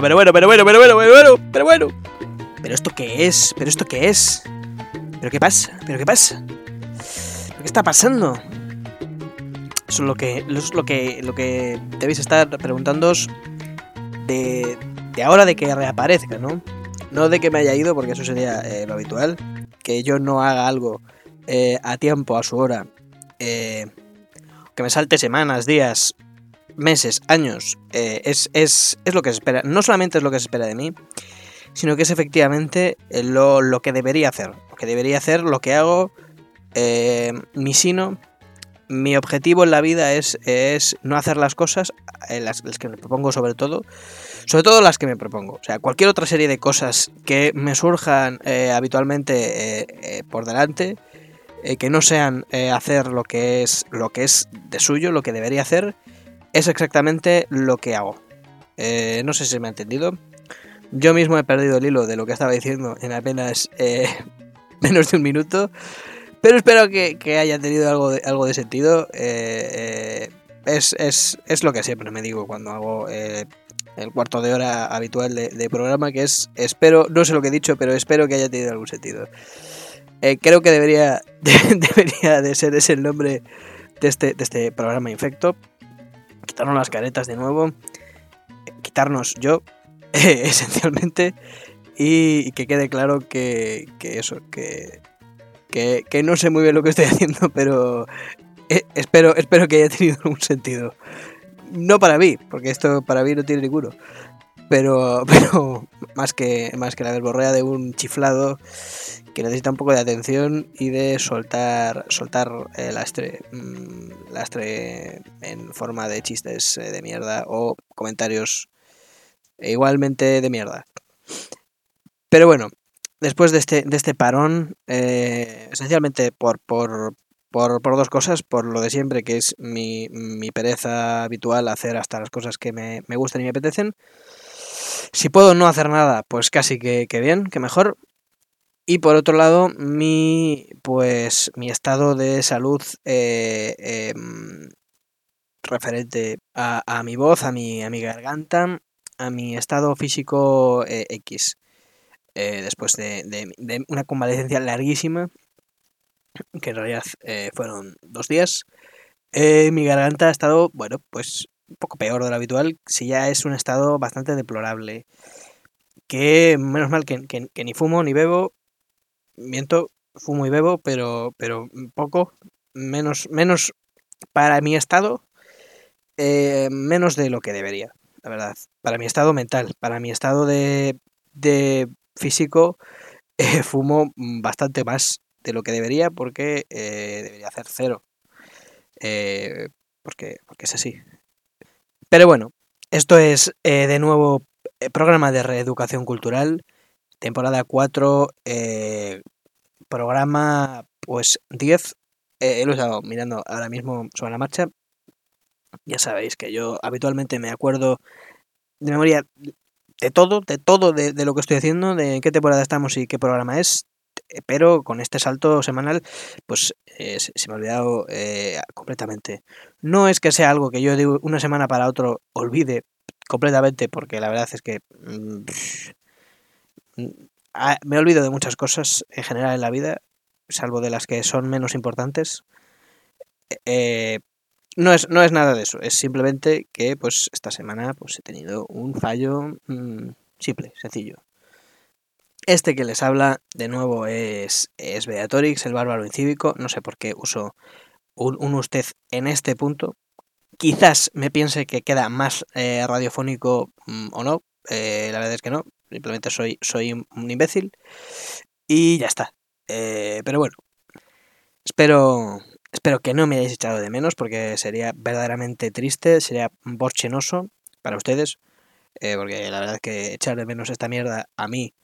pero bueno, pero bueno, pero bueno, pero bueno, pero bueno. ¿Pero esto qué es? ¿Pero esto qué es? ¿Pero qué pasa? ¿Pero qué pasa? ¿Pero qué está pasando? Eso es lo que, lo que, lo que debéis estar preguntándoos de, de ahora de que reaparezca, ¿no? No de que me haya ido, porque eso sería eh, lo habitual. Que yo no haga algo eh, a tiempo, a su hora. eh, que me salte semanas, días, meses, años. eh, es, es, es lo que se espera. No solamente es lo que se espera de mí, sino que es efectivamente eh, lo, lo que debería hacer. Lo que debería hacer, lo que hago, eh, mi sino, mi objetivo en la vida es, es no hacer las cosas, eh, las, que me propongo sobre todo, sobre todo las que me propongo. O sea, cualquier otra serie de cosas que me surjan eh, habitualmente por delante, que no sean hacer lo que es lo que es de suyo, lo que debería hacer, es exactamente lo que hago. Eh, no sé si me ha entendido. Yo mismo he perdido el hilo de lo que estaba diciendo en apenas eh, menos de un minuto. Pero espero que, haya tenido algo de, sentido. Eh, es, lo que siempre me digo cuando hago el cuarto de hora habitual de, programa, que es, espero, no sé lo que he dicho, pero espero que haya tenido algún sentido. Creo que debería, debería de ser ese el nombre de este, de este programa infecto. Quitarnos las caretas de nuevo. Quitarnos yo, esencialmente. Y, que quede claro que, que eso, que, que, que no sé muy bien lo que estoy haciendo, pero eh, espero, espero que haya tenido algún sentido. No para mí, porque esto para mí no tiene ninguno. Pero, pero más que más que la verborrea de un chiflado que necesita un poco de atención y de soltar soltar eh, lastre, mm, en forma de chistes eh, de mierda o comentarios eh, igualmente de mierda. Pero bueno, después de este, de este parón, eh, esencialmente por, por, por, por dos cosas, por lo de siempre, que es mi, mi pereza habitual hacer hasta las cosas que me, me gustan y me apetecen. Si puedo no hacer nada, pues casi que, que bien, que mejor. Y por otro lado, mi pues mi estado de salud eh, em, referente a, a mi voz, a mi, a mi garganta, a mi estado físico eh, X. Eh, después de, de- una convalecencia larguísima, que en realidad eh, fueron dos días, mi garganta ha estado, bueno, pues un poco peor de lo habitual, si ya es un estado bastante deplorable. Que menos mal que, que- ni fumo ni bebo, miento, fumo y bebo, pero, pero poco, menos, menos para mi estado, eh, menos de lo que debería, la verdad. Para mi estado mental, para mi estado de, de físico, eh, fumo bastante más de lo que debería porque eh, debería hacer cero. Eh, porque, porque es así. Pero bueno, esto es eh, de nuevo eh, programa de reeducación cultural, temporada 4, eh, programa pues 10. Eh, lo he estado mirando ahora mismo sobre la marcha. Ya sabéis que yo habitualmente me acuerdo de memoria de todo, de todo, de, de lo que estoy haciendo, de qué temporada estamos y qué programa es. Eh, Pero con este salto semanal, pues eh, se, me ha olvidado eh, completamente. No es que sea algo que yo de una semana para otro olvide completamente, porque la verdad es que mm, mm, ah, me olvido de muchas cosas en general en la vida, salvo de las que son menos importantes. Eh, no es, no es nada de eso, es simplemente que pues esta semana pues he tenido un fallo mm, simple, sencillo. Este que les habla de nuevo es, es Beatorix, el bárbaro incívico. No sé por qué uso un, usted en este punto. Quizás me piense que queda más eh, radiofónico mm, o no. Eh, la verdad es que no. Simplemente soy, soy un, imbécil. Y ya está. Eh, pero bueno. Espero, espero que no me hayáis echado de menos porque sería verdaderamente triste, sería borchenoso para ustedes. porque la verdad es que echar de menos esta mierda a mí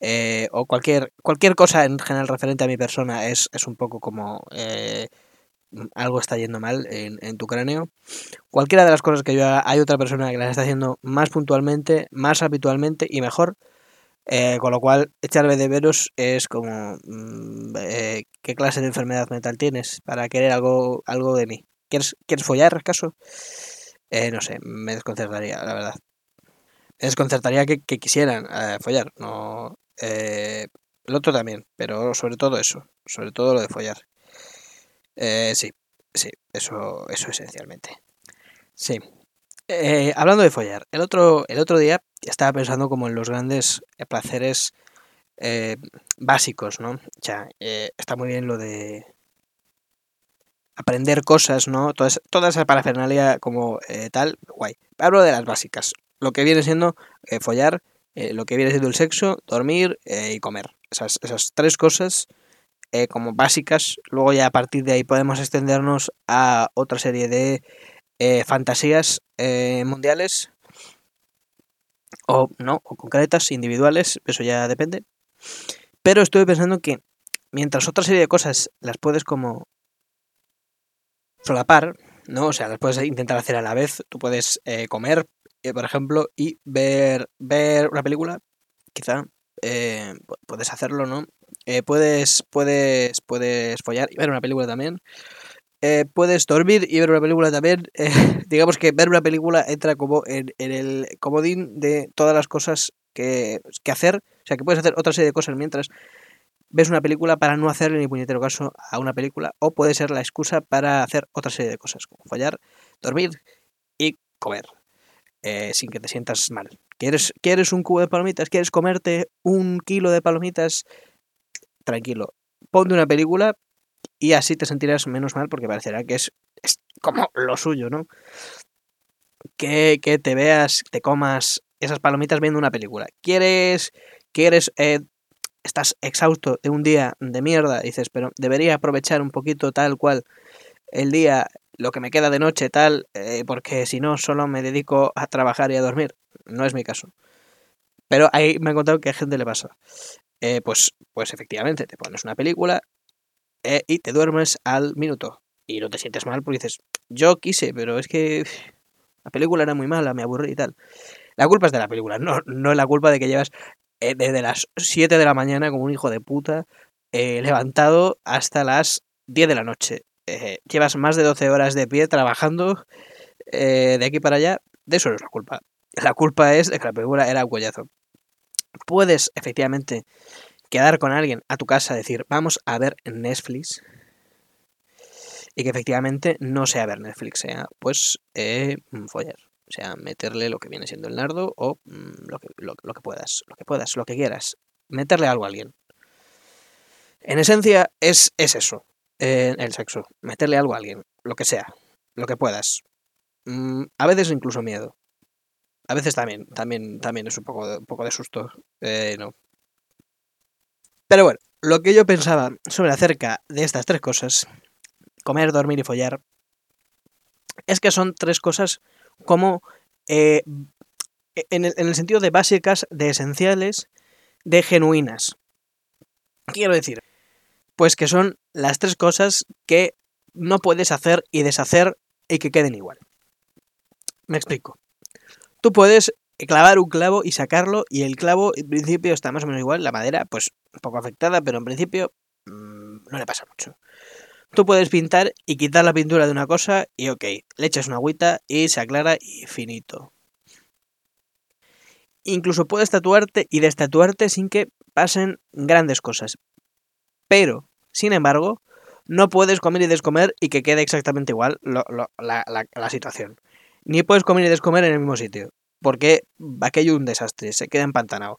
eh, o cualquier, cualquier cosa en general referente a mi persona es, es un poco como eh, algo está yendo mal en, tu cráneo. Cualquiera de las cosas que yo haga, hay otra persona que las está haciendo más puntualmente, más habitualmente y mejor. Eh, con lo cual, echarme de veros es como, mmm, eh, ¿qué clase de enfermedad mental tienes para querer algo, algo de mí? ¿Quieres, ¿Quieres follar, acaso? Eh, no sé, me desconcertaría, la verdad. desconcertaría que, quisieran follar. No, eh, el otro también, pero sobre todo eso, sobre todo lo de follar. Eh, sí, sí, eso, eso esencialmente. Sí. Eh, hablando de follar, el otro, el otro día estaba pensando como en los grandes placeres eh, básicos, ¿no? O sea, eh, está muy bien lo de aprender cosas, ¿no? Toda esa, toda esa parafernalia como eh, tal, guay. Hablo de las básicas, lo que viene siendo eh, follar, eh, lo que viene siendo el sexo, dormir eh, y comer. Esas, tres cosas eh, como básicas. Luego ya a partir de ahí podemos extendernos a otra serie de fantasías mundiales o no, o concretas, individuales, eso ya depende. Pero estuve pensando que mientras otra serie de cosas las puedes como solapar, ¿no? O sea, las puedes intentar hacer a la vez. Tú puedes eh, comer, eh, por ejemplo, y ver, ver una película, quizá. eh, pu- puedes hacerlo, ¿no? Eh, puedes, puedes, puedes follar y ver una película también. Eh, puedes dormir y ver una película también. Eh, digamos que ver una película entra como en, en el comodín de todas las cosas que, que hacer. O sea, que puedes hacer otra serie de cosas mientras ves una película para no hacerle ni puñetero caso a una película. O puede ser la excusa para hacer otra serie de cosas, como follar, dormir y comer. eh, sin que te sientas mal. ¿Quieres, ¿Quieres un cubo de palomitas? ¿Quieres comerte un kilo de palomitas? Tranquilo. Ponte una película y así te sentirás menos mal porque parecerá que es, es como lo suyo, ¿no? Que, que te veas, te comas esas palomitas viendo una película. ¿Quieres, quieres, eh, estás exhausto de un día de mierda? Dices, pero debería aprovechar un poquito tal cual el día, lo que me queda de noche tal, eh, porque si no solo me dedico a trabajar y a dormir. No es mi caso. Pero ahí me he encontrado que a gente le pasa. Eh, pues, pues efectivamente, te pones una película eh, y te duermes al minuto. Y no te sientes mal porque dices, yo quise, pero es que la película era muy mala, me aburrí y tal. La culpa es de la película, no, no es la culpa de que llevas eh, desde las 7 de la mañana como un hijo de puta eh, levantado hasta las 10 de la noche. Eh, llevas más de 12 horas de pie trabajando de aquí para allá. De eso no es la culpa. La culpa es de que la película era un collazo. Puedes, efectivamente, quedar con alguien a tu casa, decir, vamos a ver Netflix. Y que efectivamente no sea ver Netflix, sea pues eh, follar. O sea, meterle lo que viene siendo el nardo o mm, lo, que, lo, que puedas, lo que puedas, lo que quieras. Meterle algo a alguien. En esencia es, es eso, eh, el sexo. Meterle algo a alguien, lo que sea, lo que puedas. Mm, a veces incluso miedo. A veces también, también, también es un poco de, un poco de susto. Eh, no. Pero bueno, lo que yo pensaba sobre acerca de estas tres cosas, comer, dormir y follar, es que son tres cosas como eh, en, el, en el sentido de básicas, de esenciales, de genuinas. Quiero decir, pues que son las tres cosas que no puedes hacer y deshacer y que queden igual. Me explico. Tú puedes clavar un clavo y sacarlo y el clavo en principio está más o menos igual, la madera pues un poco afectada, pero en principio mmm, no le pasa mucho. Tú puedes pintar y quitar la pintura de una cosa y ok, le echas una agüita y se aclara y finito. Incluso puedes tatuarte y destatuarte sin que pasen grandes cosas. Pero, sin embargo, no puedes comer y descomer y que quede exactamente igual la, la, situación. Ni puedes comer y descomer en el mismo sitio. Porque aquello es un desastre, se queda empantanado.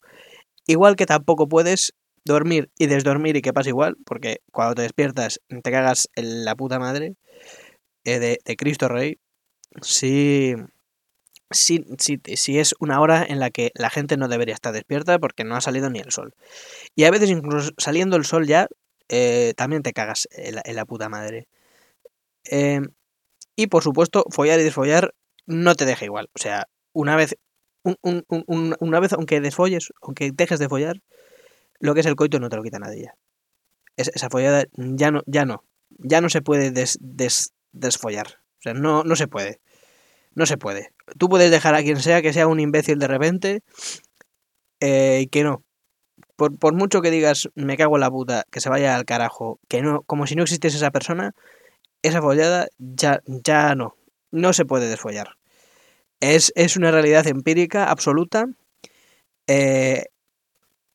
Igual que tampoco puedes dormir y desdormir y que pase igual, porque cuando te despiertas te cagas en la puta madre eh, de, Cristo Rey. Si, si, si, si, es una hora en la que la gente no debería estar despierta porque no ha salido ni el sol. Y a veces incluso saliendo el sol ya, eh, también te cagas en la, puta madre. Eh, y por supuesto, follar y desfollar no te deja igual. O sea, una vez, un, un, un, una vez aunque desfolles, aunque dejes de follar, lo que es el coito no te lo quita nadie ya. Es, esa follada ya no, ya no, ya no se puede des, des, desfollar. O sea, no, no se puede. No se puede. Tú puedes dejar a quien sea que sea un imbécil de repente, eh, que no. Por, por, mucho que digas, me cago en la puta, que se vaya al carajo, que no, como si no existiese esa persona, esa follada ya, ya no. No se puede desfollar. Es, es una realidad empírica absoluta. Eh,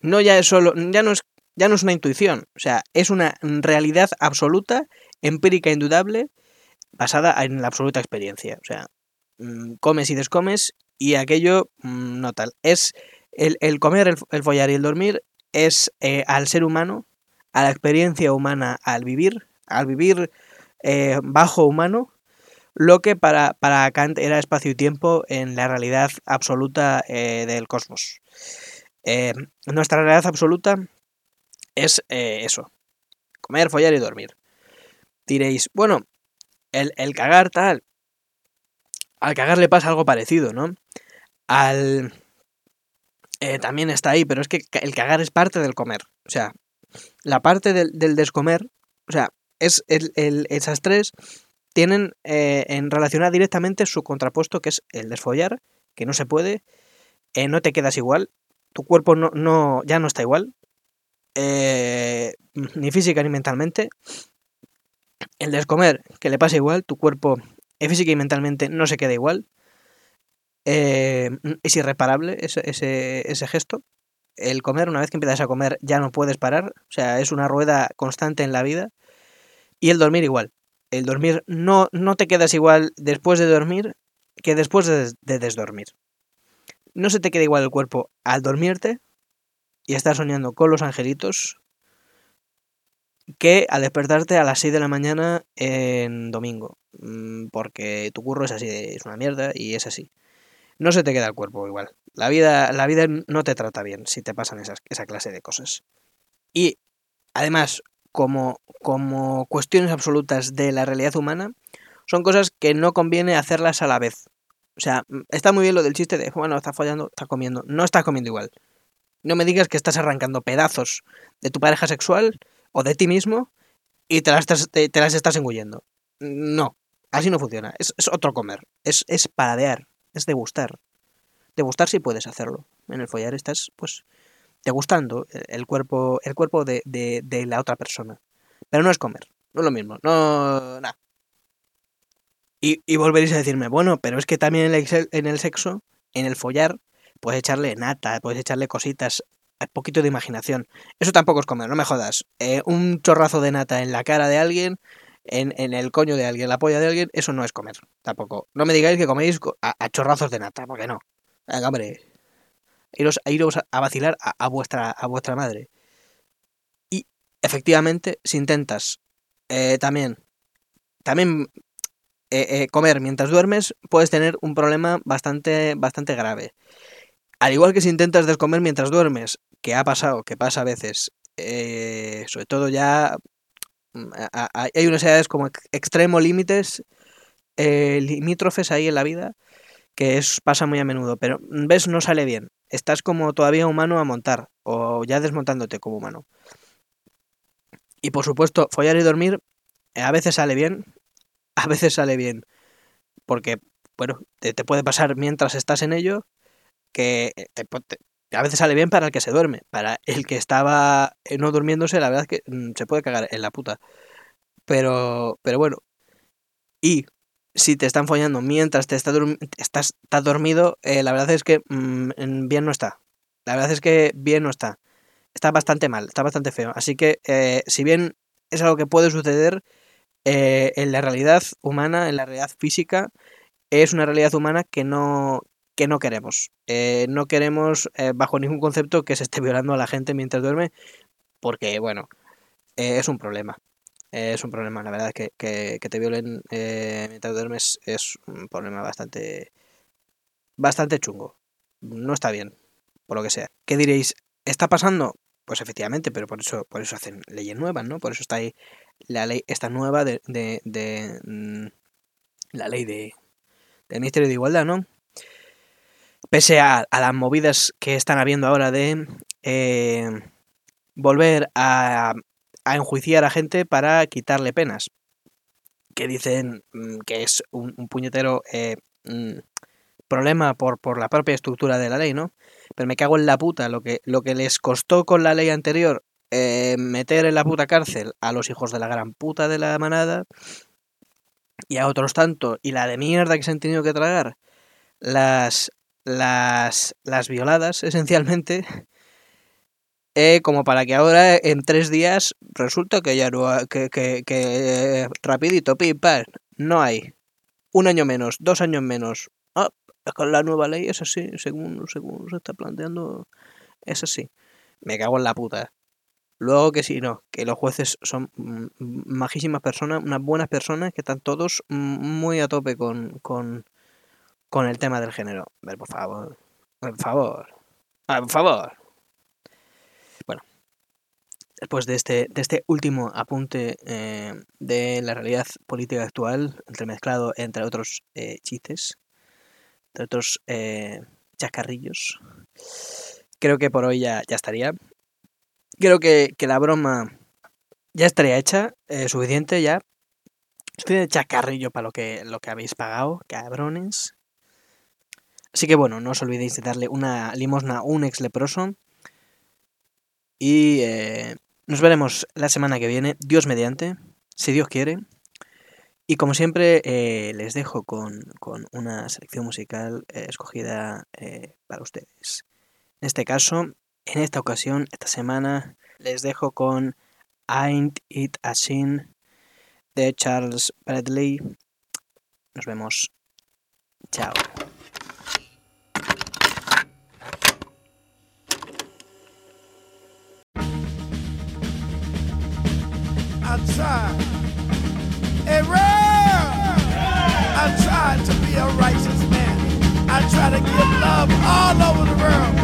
no ya es solo. Ya no es, ya no es una intuición. O sea, es una realidad absoluta, empírica indudable, basada en la absoluta experiencia. O sea, mm, comes y descomes y aquello mm, no tal. Es el, comer, el, follar y el dormir es eh, al ser humano, a la experiencia humana al vivir, al vivir eh, bajo humano, lo que para, para, Kant era espacio y tiempo en la realidad absoluta eh, del cosmos. Nuestra realidad absoluta es eso, comer, follar y dormir. Diréis, bueno, el, el cagar tal, al cagar le pasa algo parecido, ¿no? Al... Eh, también está ahí, pero es que el cagar es parte del comer. O sea, la parte del, descomer, o sea, es el, esas tres tienen eh, en relacionar directamente su contrapuesto, que es el desfollar, que no se puede, eh, no te quedas igual, tu cuerpo no, no ya no está igual, ni física ni mentalmente. El descomer, que le pasa igual, tu cuerpo física y mentalmente no se queda igual. Eh, es irreparable ese, ese, gesto. El comer, una vez que empiezas a comer, ya no puedes parar. O sea, es una rueda constante en la vida. Y el dormir igual. El dormir no, no te quedas igual después de dormir que después de, de desdormir. No se te queda igual el cuerpo al dormirte y estar soñando con los angelitos que al despertarte a las 6 de la mañana en domingo. Mm, porque tu curro es así, es una mierda y es así. No se te queda el cuerpo igual. La vida, la vida no te trata bien si te pasan esas, esa clase de cosas. Y además, como, como cuestiones absolutas de la realidad humana, son cosas que no conviene hacerlas a la vez. O sea, mm, está muy bien lo del chiste de, bueno, está fallando, está comiendo. No estás comiendo igual. No me digas que estás arrancando pedazos de tu pareja sexual o de ti mismo y te las, te, las estás engullendo. No, así no funciona. Es, otro comer. Es, es paradear. Es degustar. Degustar si puedes hacerlo. En el follar estás, pues, degustando el cuerpo, el cuerpo de, de, la otra persona. Pero no es comer. No es lo mismo. No. Nada. Y, volveréis a decirme, bueno, pero es que también en el, en el sexo, en el follar, puedes echarle nata, puedes echarle cositas poquito de imaginación. Eso tampoco es comer, no me jodas. Eh, un chorrazo de nata en la cara de alguien, en, en, el coño de alguien, la polla de alguien, eso no es comer, tampoco. No me digáis que coméis a, chorrazos de nata, porque no. Venga, hombre. Iros, iros a vacilar a, vuestra, a vuestra madre. Y efectivamente, si intentas eh, también, también eh, comer mientras duermes, puedes tener un problema bastante, bastante grave. Al igual que si intentas descomer mientras duermes, que ha pasado, que pasa a veces, eh, sobre todo ya mm, hay unas edades como extremo límites, eh, limítrofes ahí en la vida, que pasa muy a menudo, pero mm, ves, no sale bien. Estás como todavía humano a montar, o ya desmontándote como humano. Y por supuesto, follar y dormir a veces sale bien, a veces sale bien, porque, bueno, te puede pasar mientras estás en ello, que eh, a veces sale bien para el que se duerme. Para el que estaba eh, no durmiéndose, la verdad es que mm, se puede cagar en la puta. Pero, pero bueno. Y si te están follando mientras te estás, estás, dormido, eh, la verdad es que mm, bien no está. La verdad es que bien no está. Está bastante mal, está bastante feo. Así que, si bien es algo que puede suceder en la realidad humana, en la realidad física, es una realidad humana que no, que no queremos. Eh, no queremos, eh, bajo ningún concepto, que se esté violando a la gente mientras duerme, porque, bueno, eh, es un problema. es un problema, la verdad, que, que, que te violen mientras duermes es un problema bastante, bastante chungo. No está bien, por lo que sea. ¿Qué diréis? ¿Está pasando? Pues efectivamente, pero por eso, por eso hacen leyes nuevas, ¿no? Por eso está ahí la ley, esta nueva de, de, de mm, la ley de, del Ministerio de Igualdad, ¿no? pese a, las movidas que están habiendo ahora de eh, volver a, enjuiciar a gente para quitarle penas, que dicen mm, que es un, puñetero eh, mm, problema por, por la propia estructura de la ley, ¿no? Pero me cago en la puta, lo que, lo que les costó con la ley anterior eh, meter en la puta cárcel a los hijos de la gran puta de la manada y a otros tanto, y la de mierda que se han tenido que tragar las, las, las violadas, esencialmente, eh, como para que ahora en tres días resulta que ya no que, que, que eh, rapidito, no hay. Un año menos, dos años menos. Ah, con la nueva ley es así, según, según se está planteando, es así. Me cago en la puta. Luego que sí, no, que los jueces son mm, majísimas personas, unas buenas personas que están todos mm, muy a tope con, con, con el tema del género. Ver, por favor, por favor, por favor. Bueno, después de este, de este último apunte eh, de la realidad política actual, entremezclado entre otros eh, chistes, entre otros eh, chascarrillos, creo que por hoy ya, ya estaría. Creo que, que la broma ya estaría hecha, eh, suficiente ya. Suficiente chacarrillo para lo que, lo que habéis pagado, cabrones. Así que bueno, no os olvidéis de darle una limosna a un ex leproso. Y eh, nos veremos la semana que viene, Dios mediante, si Dios quiere. Y como siempre, eh, les dejo con, con una selección musical eh, escogida para ustedes. En este caso, en esta ocasión, esta semana, les dejo con Ain't It a Sin de Charles Bradley. Nos vemos. Chao. I tried. Hey, Ram! I tried to be a righteous man. I try to give love all over the world.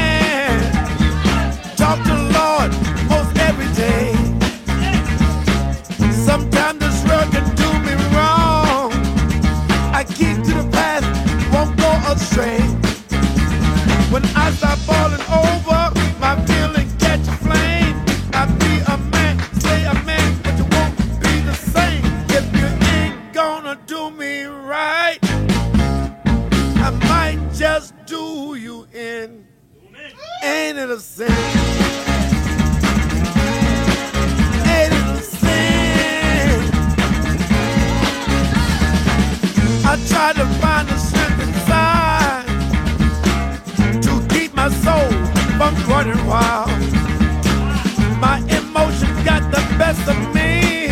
I be a man, stay a man, but you won't be the same. If you ain't gonna do me right, I might just do you in Ain't it a sin? Ain't it the same? I try to find from running wild. My emotions got the best of me.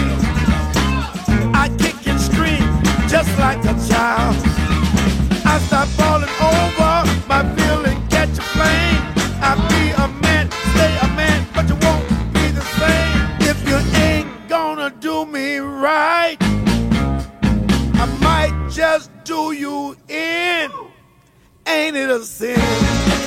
I kick and scream just like a child. I stop falling over, my feeling catch a flame. I be a man, stay a man, but you won't be the same if you ain't gonna do me right. I might just do you in. Ain't it a sin?